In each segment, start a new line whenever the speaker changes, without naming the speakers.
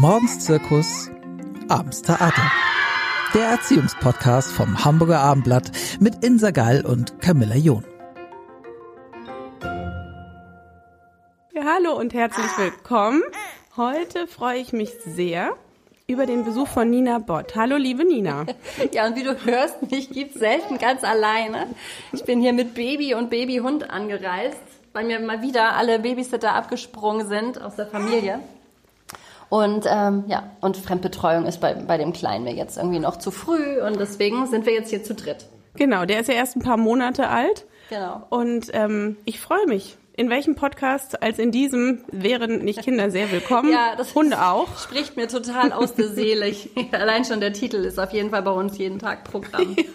Morgens Zirkus, abends Theater. Der Erziehungspodcast vom Hamburger Abendblatt mit Insa Gall und Camilla John.
Ja, hallo und herzlich willkommen. Heute freue ich mich sehr über den Besuch von Nina Bott. Hallo, liebe Nina.
Ja, und wie du hörst, mich gibt's selten ganz alleine. Ich bin hier mit Baby und Babyhund angereist, weil mir mal wieder alle Babysitter abgesprungen sind aus der Familie. Und ähm, ja, und Fremdbetreuung ist bei, bei dem Kleinen mir jetzt irgendwie noch zu früh und deswegen sind wir jetzt hier zu dritt.
Genau, der ist ja erst ein paar Monate alt.
Genau.
Und ähm, ich freue mich. In welchem Podcast als in diesem wären nicht Kinder sehr willkommen?
Ja, das
Hunde auch.
Spricht mir total aus der Seele. Ich, allein schon der Titel ist auf jeden Fall bei uns jeden Tag Programm.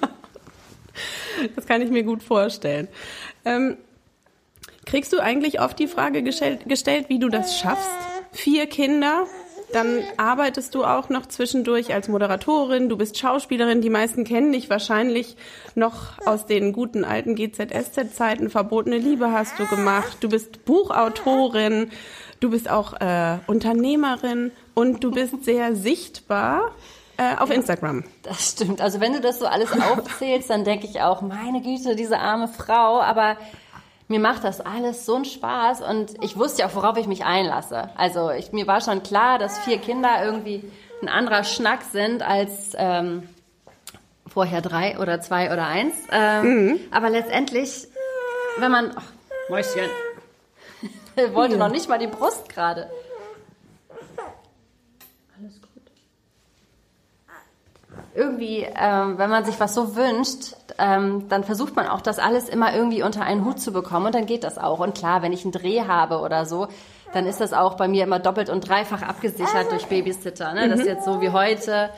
Das kann ich mir gut vorstellen. Ähm, kriegst du eigentlich oft die Frage gestellt, gestellt, wie du das schaffst? Vier Kinder, dann arbeitest du auch noch zwischendurch als Moderatorin, du bist Schauspielerin, die meisten kennen dich wahrscheinlich noch aus den guten alten GZSZ-Zeiten, Verbotene Liebe hast du gemacht, du bist Buchautorin, du bist auch äh, Unternehmerin. Und du bist sehr sichtbar äh, auf Instagram.
Das stimmt. Also wenn du das so alles aufzählst, dann denke ich auch, meine Güte, diese arme Frau, aber mir macht das alles so einen Spaß und ich wusste ja auch, worauf ich mich einlasse. Also ich, mir war schon klar, dass vier Kinder irgendwie ein anderer Schnack sind als ähm, vorher drei oder zwei oder eins. Ähm, mhm. Aber letztendlich, wenn man... Ach, Mäuschen. wollte noch nicht mal die Brust gerade. Alles gut. Irgendwie, ähm, wenn man sich was so wünscht, ähm, dann versucht man auch das alles immer irgendwie unter einen Hut zu bekommen und dann geht das auch. Und klar, wenn ich einen Dreh habe oder so, dann ist das auch bei mir immer doppelt und dreifach abgesichert durch Babysitter. Ne? Das ist jetzt so wie heute.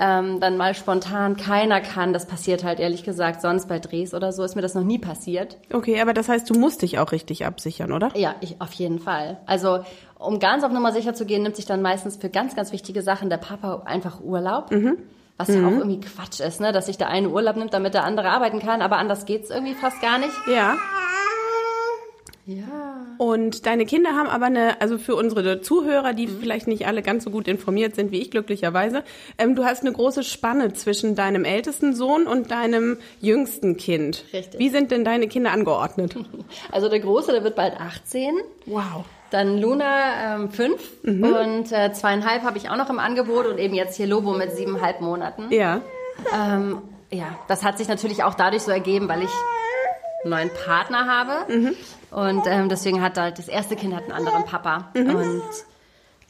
Ähm, dann mal spontan keiner kann. Das passiert halt ehrlich gesagt sonst bei Drehs oder so ist mir das noch nie passiert.
Okay, aber das heißt, du musst dich auch richtig absichern, oder?
Ja, ich, auf jeden Fall. Also um ganz auf Nummer sicher zu gehen, nimmt sich dann meistens für ganz, ganz wichtige Sachen der Papa einfach Urlaub. Mhm. Was ja auch irgendwie Quatsch ist, ne? dass sich der eine Urlaub nimmt, damit der andere arbeiten kann, aber anders geht's irgendwie fast gar nicht.
Ja.
Ja.
Und deine Kinder haben aber eine, also für unsere Zuhörer, die mhm. vielleicht nicht alle ganz so gut informiert sind wie ich glücklicherweise, ähm, du hast eine große Spanne zwischen deinem ältesten Sohn und deinem jüngsten Kind.
Richtig.
Wie sind denn deine Kinder angeordnet?
Also der Große, der wird bald 18.
Wow.
Dann Luna ähm, fünf mhm. und äh, zweieinhalb habe ich auch noch im Angebot und eben jetzt hier Lobo mit siebeneinhalb Monaten.
Ja.
Ähm, ja, das hat sich natürlich auch dadurch so ergeben, weil ich einen neuen Partner habe. Mhm. Und ähm, deswegen hat halt das erste Kind hat einen anderen Papa. Mhm. Und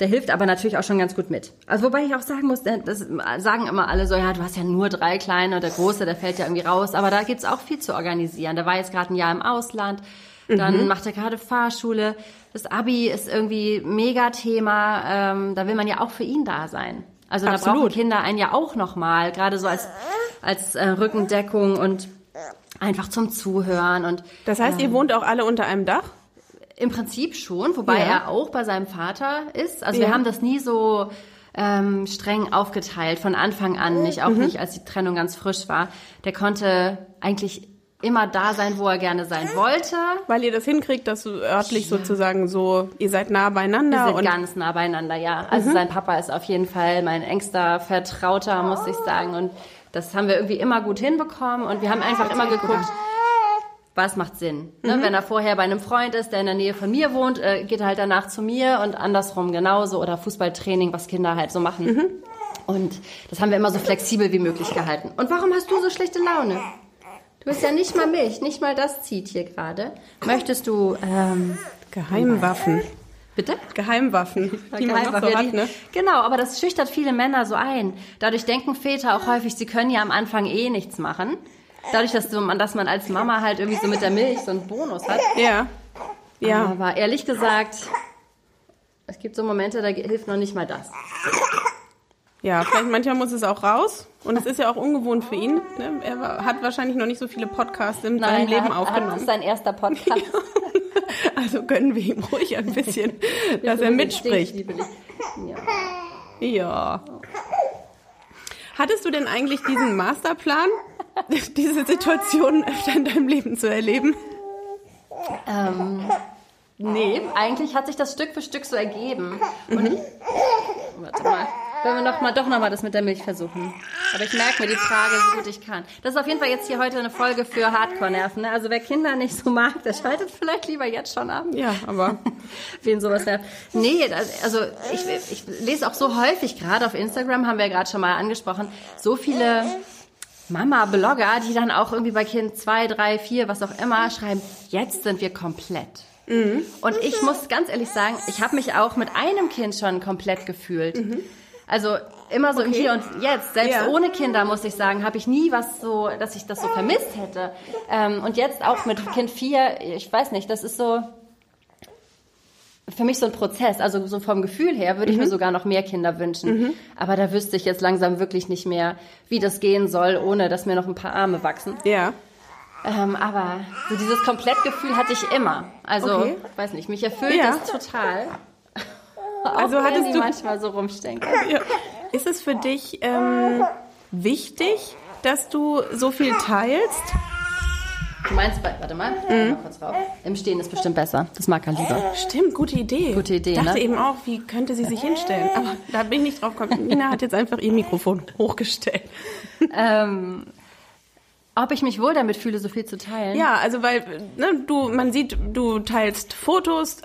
der hilft aber natürlich auch schon ganz gut mit. Also wobei ich auch sagen muss, das sagen immer alle so, ja, du hast ja nur drei kleine und der Große, der fällt ja irgendwie raus. Aber da gibt's auch viel zu organisieren. Der war jetzt gerade ein Jahr im Ausland. Dann mhm. macht er gerade Fahrschule. Das Abi ist irgendwie Megathema. Ähm, da will man ja auch für ihn da sein. Also Absolut. da brauchen Kinder einen ja auch nochmal, gerade so als, als äh, Rückendeckung und einfach zum Zuhören. Und,
das heißt, ähm, ihr wohnt auch alle unter einem Dach?
Im Prinzip schon, wobei ja. er auch bei seinem Vater ist. Also ja. wir haben das nie so ähm, streng aufgeteilt, von Anfang an nicht, auch mhm. nicht, als die Trennung ganz frisch war. Der konnte eigentlich immer da sein, wo er gerne sein wollte.
Weil ihr das hinkriegt, dass du örtlich ja. sozusagen so, ihr seid nah beieinander.
Wir sind ganz nah beieinander, ja. Also mhm. sein Papa ist auf jeden Fall mein engster Vertrauter, muss ich sagen. Und das haben wir irgendwie immer gut hinbekommen. Und wir haben einfach immer geguckt, was macht Sinn. Ne? Mhm. Wenn er vorher bei einem Freund ist, der in der Nähe von mir wohnt, äh, geht er halt danach zu mir und andersrum genauso. Oder Fußballtraining, was Kinder halt so machen. Mhm. Und das haben wir immer so flexibel wie möglich gehalten. Und warum hast du so schlechte Laune? Du bist ja nicht mal Milch, nicht mal das zieht hier gerade. Möchtest du ähm,
Geheimwaffen?
Bitte?
Geheimwaffen, die man noch so hat, ne?
Genau, aber das schüchtert viele Männer so ein. Dadurch denken Väter auch häufig, sie können ja am Anfang eh nichts machen. Dadurch, dass, du, dass man als Mama halt irgendwie so mit der Milch so einen Bonus hat.
Ja. Ja.
Aber ehrlich gesagt, es gibt so Momente, da hilft noch nicht mal das.
Ja, vielleicht manchmal muss es auch raus. Und es ist ja auch ungewohnt für ihn. Ne? Er hat wahrscheinlich noch nicht so viele Podcasts in
Nein,
seinem Leben
hat,
aufgenommen.
Das ist sein erster Podcast.
also gönnen wir ihm ruhig ein bisschen, dass er mitspricht. Ja. ja. Hattest du denn eigentlich diesen Masterplan, diese Situation öfter in deinem Leben zu erleben?
Ähm, nee, eigentlich hat sich das Stück für Stück so ergeben. Und mhm. ich, Warte mal. Wollen wir noch mal, doch noch mal das mit der Milch versuchen. Aber ich merke mir die Frage so gut ich kann. Das ist auf jeden Fall jetzt hier heute eine Folge für Hardcore-Nerven. Ne? Also wer Kinder nicht so mag, der schaltet vielleicht lieber jetzt schon ab.
Ja, aber
Wen sowas nervt. Nee, also ich, ich lese auch so häufig, gerade auf Instagram, haben wir ja gerade schon mal angesprochen, so viele Mama-Blogger, die dann auch irgendwie bei Kind 2, 3, 4, was auch immer, schreiben, jetzt sind wir komplett. Und ich muss ganz ehrlich sagen, ich habe mich auch mit einem Kind schon komplett gefühlt. Also immer so im
Okay.
Hier und Jetzt. Selbst
Ja.
ohne Kinder, muss ich sagen, habe ich nie was so, dass ich das so vermisst hätte. Ähm, und jetzt auch mit Kind 4, ich weiß nicht, das ist so für mich so ein Prozess. Also so vom Gefühl her würde ich mir sogar noch mehr Kinder wünschen. Aber da wüsste ich jetzt langsam wirklich nicht mehr, wie das gehen soll, ohne dass mir noch ein paar Arme wachsen.
ja.
Ähm, aber so dieses Komplettgefühl hatte ich immer. Also,
Okay.
weiß nicht, mich erfüllt
Ja.
das total.
Also hattest
die
du-
manchmal so rumstinken.
ja. Ist es für dich ähm, wichtig, dass du so viel teilst?
Du meinst, warte mal,
Mhm.
mal kurz rauf. Im Stehen ist bestimmt besser. Das mag er lieber.
Stimmt, gute Idee.
Gute Idee,
Ich dachte
ne?
eben auch, wie könnte sie sich hinstellen? Aber da bin ich nicht drauf gekommen. Nina hat jetzt einfach ihr Mikrofon hochgestellt.
Ähm, ob ich mich wohl damit fühle, so viel zu teilen?
Ja, also weil ne, du, man sieht, du teilst Fotos.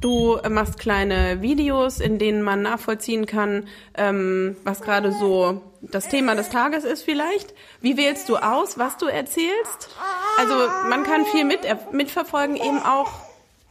Du machst kleine Videos, in denen man nachvollziehen kann, ähm, was gerade so das Thema des Tages ist vielleicht. Wie wählst du aus, was du erzählst? Also man kann viel mit, mitverfolgen, eben auch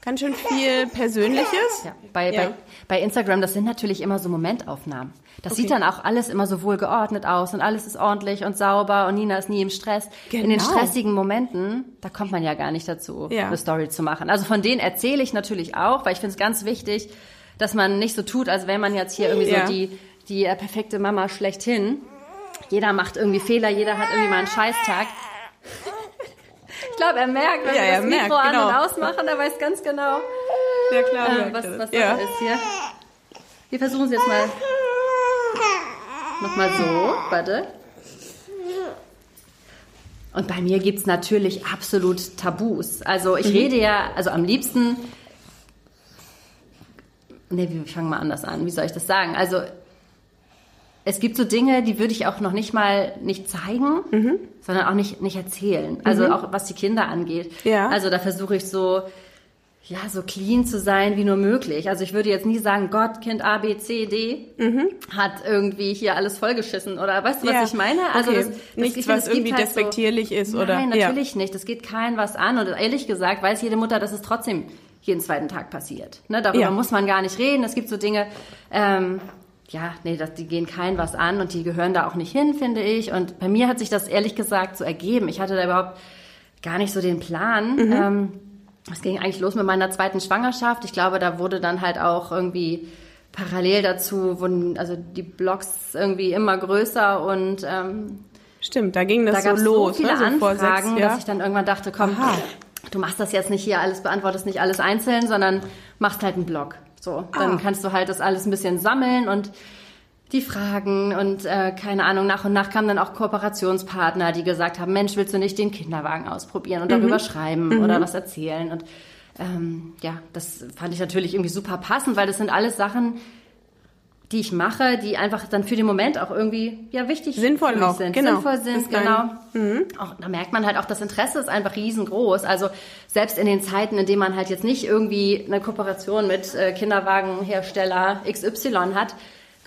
ganz schön viel Persönliches.
Ja, bei,
Ja.
Bei, bei Instagram, das sind natürlich immer so Momentaufnahmen. Das sieht dann auch alles immer so wohl geordnet aus und alles ist ordentlich und sauber und Nina ist nie im Stress. In den
Genau.
stressigen Momenten, da kommt man ja gar nicht dazu,
Ja.
eine Story zu machen. Also von denen erzähle ich natürlich auch, weil ich finde es ganz wichtig, dass man nicht so tut, als wäre man jetzt hier irgendwie
Ja.
so die, die äh, perfekte Mama schlechthin. Jeder macht irgendwie Fehler, jeder hat irgendwie mal einen Scheißtag. Ich glaube, er merkt, wenn
Ja,
wir
er
das Mikro
merkt,
an
genau.
und ausmachen, er weiß ganz genau,
Ja, klar.
äh, was, was
das. ja.
Sache ist hier. Wir versuchen es jetzt mal. Nochmal so, warte. Und bei mir gibt's natürlich absolut Tabus. Also
Mhm.
ich rede ja, also am liebsten. Ne, wir fangen mal anders an. Wie soll ich das sagen? Also es gibt so Dinge, die würde ich auch noch nicht mal nicht zeigen,
Mhm.
sondern auch nicht, nicht erzählen. Also auch was die Kinder angeht.
Ja.
Also da versuche ich so, ja, so clean zu sein wie nur möglich. Also ich würde jetzt nie sagen, Gott, Kind A, B, C, D hat irgendwie hier alles vollgeschissen oder weißt du, was
Ja.
ich meine? Also
Okay.
das, das,
Nichts,
ich finde,
was irgendwie
halt so-
despektierlich ist, oder?
Nein,
Ja.
natürlich nicht. Das geht keinen was an. Und ehrlich gesagt weiß jede Mutter, dass es trotzdem jeden zweiten Tag passiert. Ne, darüber
Ja.
muss man gar nicht reden. Es gibt so Dinge, ähm, ja, nee, das, die gehen keinen was an und die gehören da auch nicht hin, finde ich. Und bei mir hat sich das ehrlich gesagt so ergeben. Ich hatte da überhaupt gar nicht so den Plan.
Mhm.
Ähm, es ging eigentlich los mit meiner zweiten Schwangerschaft. Ich glaube, da wurde dann halt auch irgendwie parallel dazu, wurden also die Blogs irgendwie immer größer und ähm,
Stimmt, da ging das
da
so
gab es
los.
so viele
ne? so
Anfragen,
sechs, ja.
dass ich dann irgendwann dachte, komm,
Aha.
du machst das jetzt nicht hier alles, beantwortest nicht alles einzeln, sondern machst halt einen Blog. So, dann
Ah.
kannst du halt das alles ein bisschen sammeln und die Fragen und äh, keine Ahnung, nach und nach kamen dann auch Kooperationspartner, die gesagt haben, Mensch, willst du nicht den Kinderwagen ausprobieren und
Mhm.
darüber schreiben oder was erzählen? Und ähm, ja, das fand ich natürlich irgendwie super passend, weil das sind alles Sachen, die ich mache, die einfach dann für den Moment auch irgendwie ja wichtig
Sinnvoll auch,
sind.
genau.
Sinnvoll sind, genau. Auch, da merkt man halt auch, das Interesse ist einfach riesengroß. Also selbst in den Zeiten, in denen man halt jetzt nicht irgendwie eine Kooperation mit äh, Kinderwagenhersteller XY hat,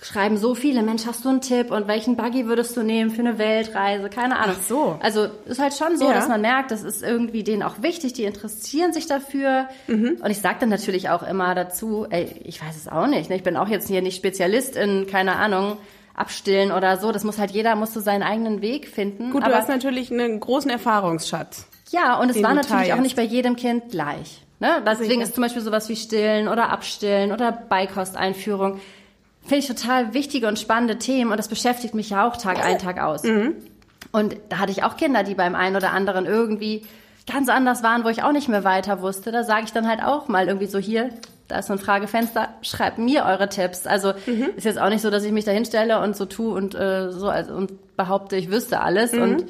schreiben so viele, Mensch, hast du einen Tipp und welchen Buggy würdest du nehmen für eine Weltreise? Keine Ahnung.
Ach so.
Also ist halt schon so,
Ja.
dass man merkt, das ist irgendwie denen auch wichtig, die interessieren sich dafür.
Mhm.
Und ich sage dann natürlich auch immer dazu, ey, ich weiß es auch nicht. Ne? Ich bin auch jetzt hier nicht Spezialist in, keine Ahnung, Abstillen oder so. Das muss halt jeder, muss so seinen eigenen Weg finden.
Gut,
Aber
du hast natürlich einen großen Erfahrungsschatz.
ja, und es war natürlich auch
teilst.
nicht bei jedem Kind gleich. Ne? Deswegen
Sicher.
ist zum Beispiel sowas wie Stillen oder Abstillen oder Beikosteinführung. Finde ich total wichtige und spannende Themen und das beschäftigt mich ja auch Tag ein, Tag aus.
Mhm.
Und da hatte ich auch Kinder, die beim einen oder anderen irgendwie ganz anders waren, wo ich auch nicht mehr weiter wusste. Da sage ich dann halt auch mal irgendwie so hier, da ist so ein Fragefenster, schreibt mir eure Tipps. Also
Mhm.
ist jetzt auch nicht so, dass ich mich da hinstelle und so tue und äh, so also, und behaupte, ich wüsste alles.
Mhm.
Und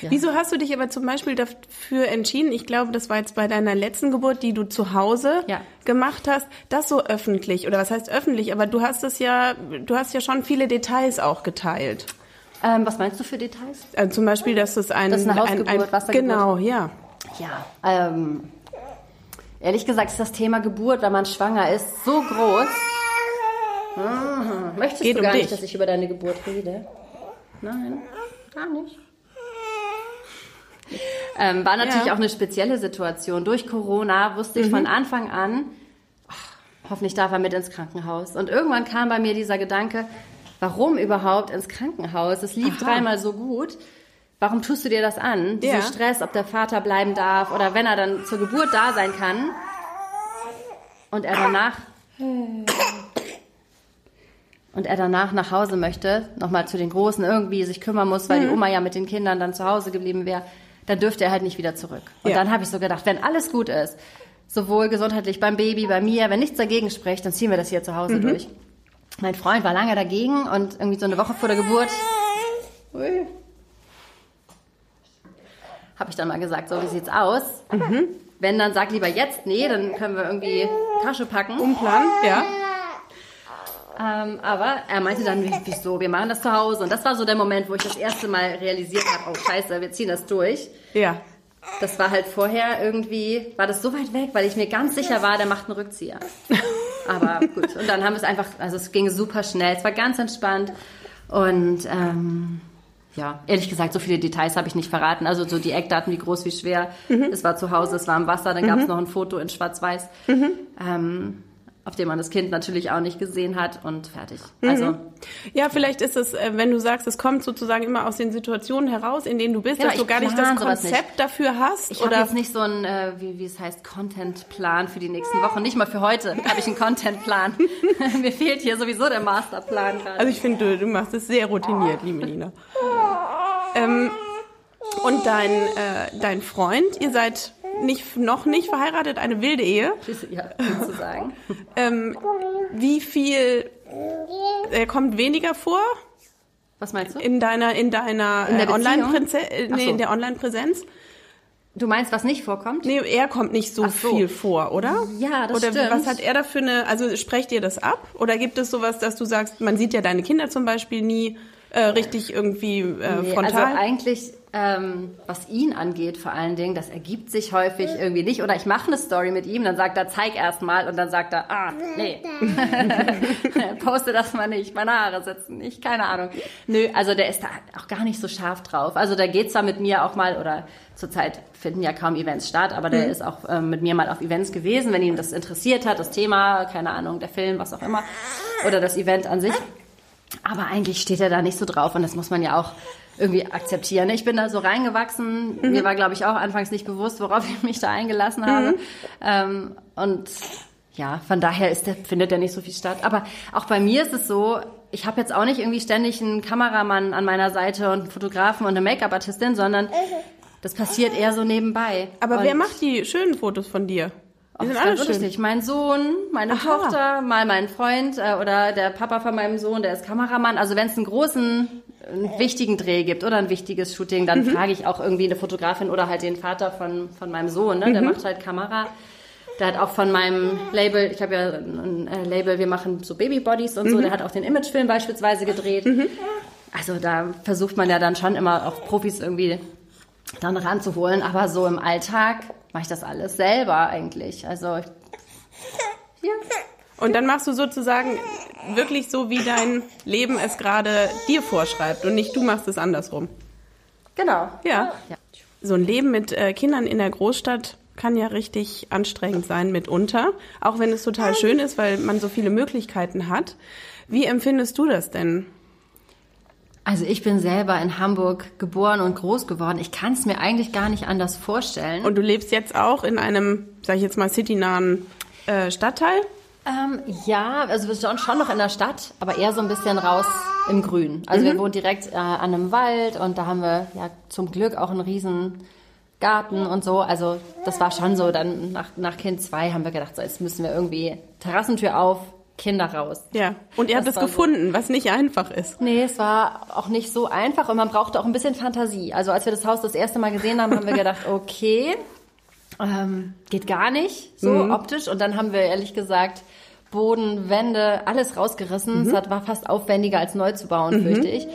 Ja.
Wieso hast du dich aber zum Beispiel dafür entschieden, ich glaube, das war jetzt bei deiner letzten Geburt, die du zu Hause
Ja.
gemacht hast, das so öffentlich, oder was heißt öffentlich, aber du hast es ja, du hast ja schon viele Details auch geteilt.
Ähm, was meinst du für Details?
Also zum Beispiel, dass es ein...
Das ist eine
ein,
Hausgeburt,
ein,
Wassergeburt.
Genau, ja.
Ja, ähm, ehrlich gesagt ist das Thema Geburt, wenn man schwanger ist, so groß. Mhm. Möchtest
Geht
du
um
gar
dich.
nicht, dass ich über deine Geburt rede? Nein, gar nicht. Ähm, war natürlich
Ja.
auch eine spezielle Situation. Durch Corona wusste ich von Anfang an, ach, hoffentlich darf er mit ins Krankenhaus. Und irgendwann kam bei mir dieser Gedanke, warum überhaupt ins Krankenhaus? Es lief
Aha.
dreimal so gut. Warum tust du dir das an? Diesen
Ja.
Stress, ob der Vater bleiben darf oder wenn er dann zur Geburt da sein kann und er danach und er danach nach Hause möchte, nochmal zu den Großen irgendwie sich kümmern muss, weil die Oma ja mit den Kindern dann zu Hause geblieben wäre, dann dürfte er halt nicht wieder zurück. Und
Ja.
dann habe ich so gedacht, wenn alles gut ist, sowohl gesundheitlich beim Baby, bei mir, wenn nichts dagegen spricht, dann ziehen wir das hier zu Hause durch. Mein Freund war lange dagegen und irgendwie so eine Woche vor der Geburt ui, habe ich dann mal gesagt, so wie sieht's aus? Wenn, dann sag lieber jetzt, nee, dann können wir irgendwie Tasche packen.
Umplan, ja.
Ähm, aber er meinte dann, wie- wieso, wir machen das zu Hause. Und das war so der Moment, wo ich das erste Mal realisiert habe, oh scheiße, wir ziehen das durch.
Ja.
Das war halt vorher irgendwie, war das so weit weg, weil ich mir ganz sicher war, der macht einen Rückzieher. Aber gut, und dann haben wir es einfach, also es ging super schnell, es war ganz entspannt. Und ähm, ja, ehrlich gesagt, so viele Details habe ich nicht verraten. Also so die Eckdaten, wie groß, wie schwer. Es war zu Hause, es war im Wasser, dann gab es noch ein Foto in Schwarz-Weiß. Ähm, auf dem man das Kind natürlich auch nicht gesehen hat und fertig. Also
Ja, vielleicht ist es, äh, wenn du sagst, es kommt sozusagen immer aus den Situationen heraus, in denen du bist,
Ja,
dass du gar nicht das Konzept
nicht.
dafür hast.
Ich habe
oder
jetzt nicht so einen, äh, wie, wie es heißt, Contentplan für die nächsten Wochen. Nicht mal für heute habe ich einen Contentplan. Mir fehlt hier sowieso der Masterplan gerade.
Also ich finde, du, du machst es sehr routiniert, liebe Nina. Ähm, und dein, äh, dein Freund, ihr seid nicht, noch nicht verheiratet, eine wilde Ehe.
ja, sozusagen.
Ähm, wie viel, er kommt weniger vor
Was meinst du?
in deiner, in deiner
In der
äh, Online
Beziehung?
äh, nee,
so.
in der Online-Präsenz?
Du meinst, was nicht vorkommt?
Nee, er kommt nicht so,
so.
viel vor, oder?
Ja, das
oder
stimmt.
was hat er da für eine, also sprecht ihr das ab? Oder gibt es sowas, dass du sagst, man sieht ja deine Kinder zum Beispiel nie äh, richtig irgendwie äh,
Nee,
frontal?
Also eigentlich, ähm, was ihn angeht vor allen Dingen, das ergibt sich häufig irgendwie nicht. Oder ich mache eine Story mit ihm, dann sagt er, zeig erst mal. Und dann sagt er, ah, nee. Poste das mal nicht, meine Haare sitzen nicht, keine Ahnung. Nö, also der ist da auch gar nicht so scharf drauf. Also da geht's da mit mir auch mal, oder zurzeit finden ja kaum Events statt, aber der ist auch ähm, mit mir mal auf Events gewesen, wenn ihn das interessiert hat, das Thema, keine Ahnung, der Film, was auch immer. Oder das Event an sich. Aber eigentlich steht er da nicht so drauf und das muss man ja auch irgendwie akzeptieren. Ich bin da so reingewachsen. Mir war, glaube ich, auch anfangs nicht bewusst, worauf ich mich da eingelassen habe. Ähm, und ja, von daher ist der, findet der nicht so viel statt. Aber auch bei mir ist es so, ich habe jetzt auch nicht irgendwie ständig einen Kameramann an meiner Seite und einen Fotografen und eine Make-up-Artistin, sondern das passiert eher so nebenbei.
Aber
und
wer macht die schönen Fotos von dir? Die
Oh,
sind alle schön.
unterschiedlich. Mein Sohn, meine
Aha.
Tochter, mal mein Freund äh, oder der Papa von meinem Sohn, der ist Kameramann. Also wenn es einen großen, einen wichtigen Dreh gibt oder ein wichtiges Shooting, dann
Mhm.
frage ich auch irgendwie eine Fotografin oder halt den Vater von, von meinem Sohn. Ne? Der
Mhm.
macht halt Kamera. Der hat auch von meinem Label, ich habe ja ein äh, Label, wir machen so Babybodies und
Mhm.
so, der hat auch den Imagefilm beispielsweise gedreht. Also da versucht man ja dann schon immer auch Profis irgendwie dann ranzuholen, aber so im Alltag mache ich das alles selber eigentlich. Also ich ja.
Und dann machst du sozusagen wirklich so, wie dein Leben es gerade dir vorschreibt und nicht du machst es andersrum.
Genau.
Ja.
Ja.
So ein Leben mit äh, Kindern in der Großstadt kann ja richtig anstrengend sein mitunter, auch wenn es total schön ist, weil man so viele Möglichkeiten hat. Wie empfindest du das denn?
Also ich bin selber in Hamburg geboren und groß geworden. Ich kann es mir eigentlich gar nicht anders vorstellen.
Und du lebst jetzt auch in einem, sag ich jetzt mal, citynahen äh, Stadtteil?
Ähm, ja, also wir sind schon noch in der Stadt, aber eher so ein bisschen raus im Grün. Also wir wohnen direkt äh, an einem Wald und da haben wir ja zum Glück auch einen riesen Garten und so. Also das war schon so. Dann nach, nach Kind zwei haben wir gedacht, so jetzt müssen wir irgendwie Terrassentür auf, Kinder raus.
Ja. Und ihr habt
Das
es
war so.
gefunden, was nicht einfach ist.
Nee, es war auch nicht so einfach und man brauchte auch ein bisschen Fantasie. Also als wir das Haus das erste Mal gesehen haben, haben wir gedacht, okay, ähm, geht gar nicht so optisch. Und dann haben wir ehrlich gesagt Boden, Wände, alles rausgerissen. Es hat, war fast aufwendiger als neu zu bauen, fürchte ich.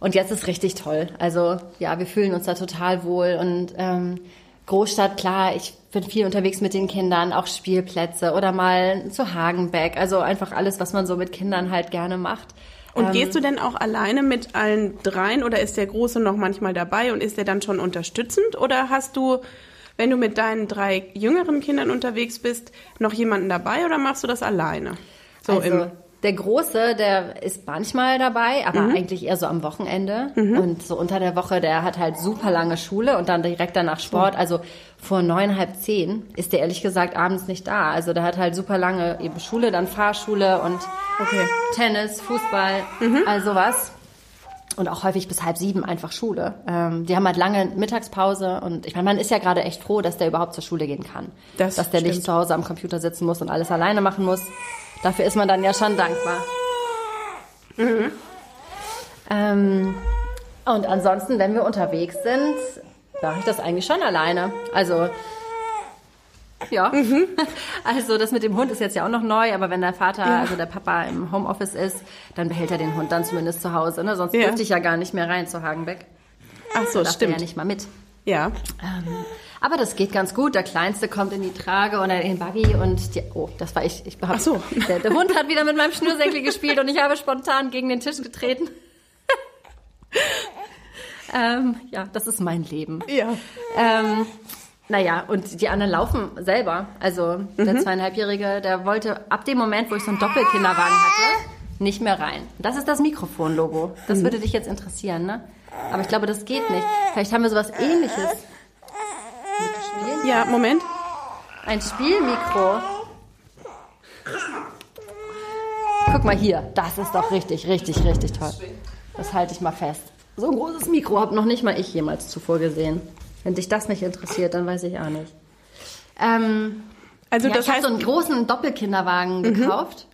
Und jetzt ist richtig toll. Also ja, wir fühlen uns da total wohl und ähm, Großstadt, klar, ich bin viel unterwegs mit den Kindern, auch Spielplätze oder mal zu Hagenbeck. Also einfach alles, was man so mit Kindern halt gerne macht.
Und gehst du denn auch alleine mit allen dreien oder ist der Große noch manchmal dabei und ist der dann schon unterstützend? Oder hast du, wenn du mit deinen drei jüngeren Kindern unterwegs bist, noch jemanden dabei oder machst du das alleine? So
also,
im,
der Große, der ist manchmal dabei, aber eigentlich eher so am Wochenende. Und so unter der Woche, der hat halt super lange Schule und dann direkt danach Sport. Also vor neun, halb zehn ist der ehrlich gesagt abends nicht da. Also der hat halt super lange eben Schule, dann Fahrschule und
okay.
Tennis, Fußball, all sowas. Und auch häufig bis halb sieben einfach Schule. Ähm, die haben halt lange Mittagspause und ich meine, man ist ja gerade echt froh, dass der überhaupt zur Schule gehen kann.
Das
dass der nicht
stimmt.
zu Hause am Computer sitzen muss und alles alleine machen muss. Dafür ist man dann ja schon dankbar. Ähm, und ansonsten, wenn wir unterwegs sind, mache ich das eigentlich schon alleine. Also ja. Also das mit dem Hund ist jetzt ja auch noch neu, aber wenn der Vater, also der Papa im Homeoffice ist, dann behält er den Hund dann zumindest zu Hause. Ne? Sonst
Ja.
dürfte ich ja gar nicht mehr rein zu Hagenbeck.
Ach so,
Darf er
stimmt.
ja nicht mal mit.
Ja.
Ähm, aber das geht ganz gut. Der Kleinste kommt in die Trage oder in den Buggy und die, oh, das war ich. ich hab,
Ach so.
Der, der Hund hat wieder mit meinem Schnürsenkel gespielt und ich habe spontan gegen den Tisch getreten. ähm, ja, das ist mein Leben.
Ja.
Ähm, naja, und die anderen laufen selber. Also der zweieinhalbjährige, der wollte ab dem Moment, wo ich so einen Doppelkinderwagen hatte, nicht mehr rein. Das ist das Mikrofon-Logo. Das würde dich jetzt interessieren, ne? Aber ich glaube, das geht nicht. Vielleicht haben wir sowas ähnliches.
Ja, Moment.
Ein Spielmikro. Guck mal hier, das ist doch richtig, richtig, richtig toll. Das halte ich mal fest. So ein großes Mikro habe noch nicht mal ich jemals zuvor gesehen. Wenn dich das nicht interessiert, dann weiß ich auch nicht. Ähm,
Also
ja,
das
ich habe so einen großen Doppelkinderwagen gekauft.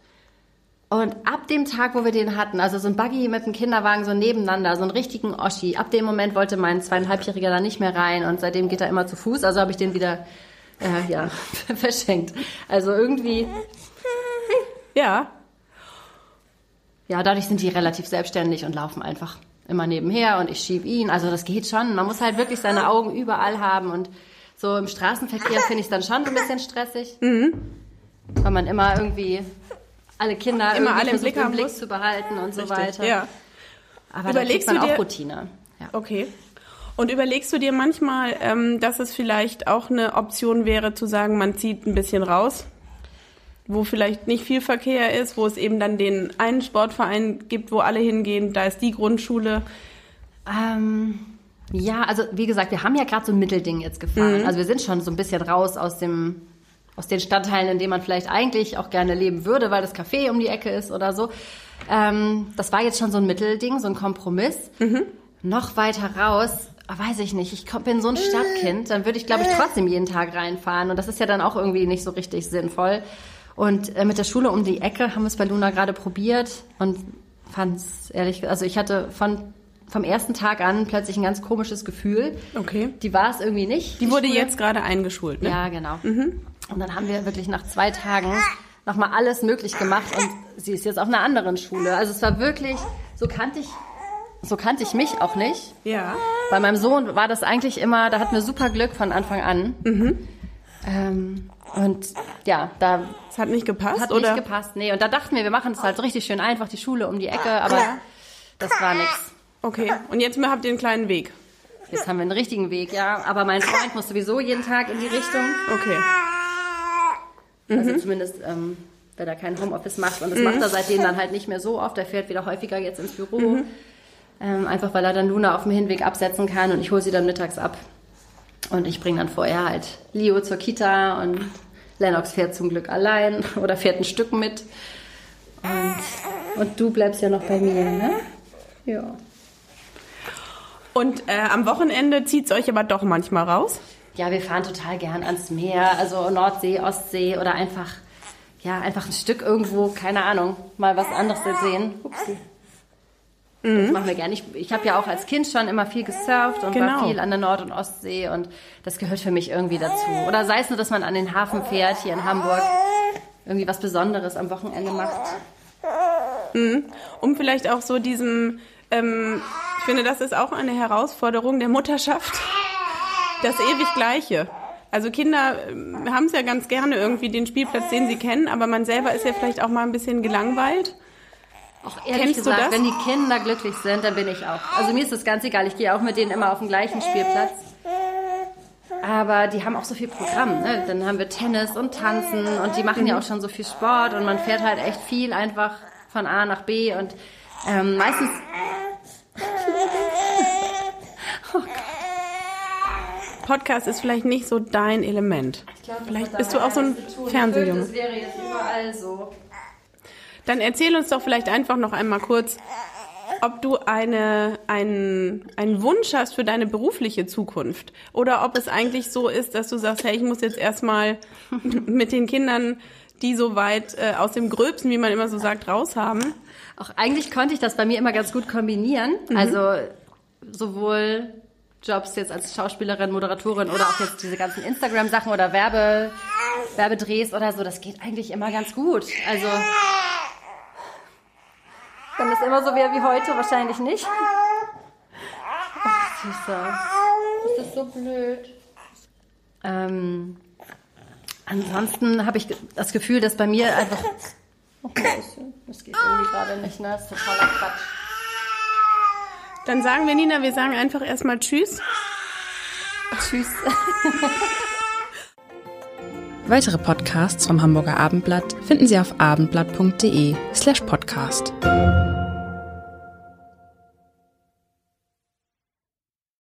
Und ab dem Tag, wo wir den hatten, also so ein Buggy mit einem Kinderwagen so nebeneinander, so einen richtigen Oschi, ab dem Moment wollte mein zweieinhalbjähriger da nicht mehr rein und seitdem geht er immer zu Fuß, also habe ich den wieder äh, ja, verschenkt. Also irgendwie,
ja.
ja, dadurch sind die relativ selbstständig und laufen einfach immer nebenher und ich schieb ihn. Also das geht schon. Man muss halt wirklich seine Augen überall haben und so im Straßenverkehr finde ich es dann schon ein bisschen stressig, weil man immer irgendwie alle Kinder
Immer alle im Blick haben
Blick zu behalten und so
Richtig.
weiter.
Ja.
Aber
Überlegst
da kriegt man
du dir-
auch Routine. Ja.
Okay. Und überlegst du dir manchmal, ähm, dass es vielleicht auch eine Option wäre, zu sagen, man zieht ein bisschen raus, wo vielleicht nicht viel Verkehr ist, wo es eben dann den einen Sportverein gibt, wo alle hingehen, da ist die Grundschule.
Ähm, ja, also wie gesagt, wir haben ja gerade so ein Mittelding jetzt gefahren. Also wir sind schon so ein bisschen raus aus dem aus den Stadtteilen, in denen man vielleicht eigentlich auch gerne leben würde, weil das Café um die Ecke ist oder so. Ähm, das war jetzt schon so ein Mittelding, so ein Kompromiss. Noch weiter raus, ah, weiß ich nicht. Ich bin so ein Stadtkind, dann würde ich, glaube ich, trotzdem jeden Tag reinfahren. Und das ist ja dann auch irgendwie nicht so richtig sinnvoll. Und äh, mit der Schule um die Ecke haben wir es bei Luna gerade probiert und fand es ehrlich, also ich hatte von vom ersten Tag an plötzlich ein ganz komisches Gefühl.
Okay.
Die war es irgendwie nicht.
Die wurde
Schule.
jetzt gerade eingeschult, ne?
Ja, genau. Und dann haben wir wirklich nach zwei Tagen nochmal alles möglich gemacht und sie ist jetzt auf einer anderen Schule. Also es war wirklich, so kannte ich, so kannte ich mich auch nicht.
Ja.
Bei meinem Sohn war das eigentlich immer, da hatten wir super Glück von Anfang an. Ähm, und ja, da
Es hat nicht gepasst,
hat
oder?
nicht gepasst. Nee, und da dachten wir, wir machen es halt so richtig schön einfach, die Schule um die Ecke, aber das war nix.
Okay. Und jetzt habt ihr einen kleinen Weg.
Jetzt haben wir einen richtigen Weg, ja. Aber mein Freund muss sowieso jeden Tag in die Richtung.
Okay.
Also zumindest, ähm, wenn er kein Homeoffice macht. Und das macht er seitdem dann halt nicht mehr so oft. Er fährt wieder häufiger jetzt ins Büro. Ähm, einfach weil er dann Luna auf dem Hinweg absetzen kann und ich hole sie dann mittags ab. Und ich bringe dann vorher halt Leo zur Kita und Lennox fährt zum Glück allein oder fährt ein Stück mit. Und, und du bleibst ja noch bei mir, ne? Ja.
Und äh, am Wochenende zieht's euch aber doch manchmal raus?
Ja, wir fahren total gern ans Meer, also Nordsee, Ostsee oder einfach ja, einfach ein Stück irgendwo, keine Ahnung, mal was anderes sehen. Upsi. Das machen wir gerne. Ich, ich habe ja auch als Kind schon immer viel gesurft und
Genau.
war viel an der Nord- und Ostsee und das gehört für mich irgendwie dazu. Oder sei es nur, dass man an den Hafen fährt, hier in Hamburg, irgendwie was Besonderes am Wochenende macht.
Um vielleicht auch so diesem, ähm, ich finde, das ist auch eine Herausforderung der Mutterschaft, das ewig Gleiche. Also Kinder ähm, haben es ja ganz gerne irgendwie den Spielplatz, den sie kennen, aber man selber ist ja vielleicht auch mal ein bisschen gelangweilt.
Auch ehrlich
Kennst du
gesagt,
das?
wenn die Kinder glücklich sind, dann bin ich auch. Also mir ist das ganz egal. Ich gehe auch mit denen immer auf den gleichen Spielplatz. Aber die haben auch so viel Programm. Ne? Dann haben wir Tennis und Tanzen und die machen ja auch schon so viel Sport und man fährt halt echt viel einfach von A nach B und ähm, meistens.
Podcast ist vielleicht nicht so dein Element. Vielleicht bist du auch so ein Fernsehjunge.
Das wäre jetzt überall so.
Dann erzähl uns doch vielleicht einfach noch einmal kurz, ob du eine, einen, einen Wunsch hast für deine berufliche Zukunft oder ob es eigentlich so ist, dass du sagst, hey, ich muss jetzt erstmal mit den Kindern, die so weit äh, aus dem Gröbsten, wie man immer so sagt, raus haben.
Auch eigentlich konnte ich das bei mir immer ganz gut kombinieren. Also sowohl Jobs jetzt als Schauspielerin, Moderatorin oder auch jetzt diese ganzen Instagram-Sachen oder Werbe, Werbedrehs oder so, das geht eigentlich immer ganz gut. Also wenn es immer so wäre wie heute, wahrscheinlich nicht. Ach, Süßer. Das ist so blöd. Ähm, ansonsten habe ich das Gefühl, dass bei mir einfach Oh, Das geht irgendwie gerade nicht, ne? Das ist totaler Quatsch.
Dann sagen wir, Nina, wir sagen einfach erstmal Tschüss.
Tschüss.
Weitere Podcasts vom Hamburger Abendblatt finden Sie auf abendblatt.de slash podcast.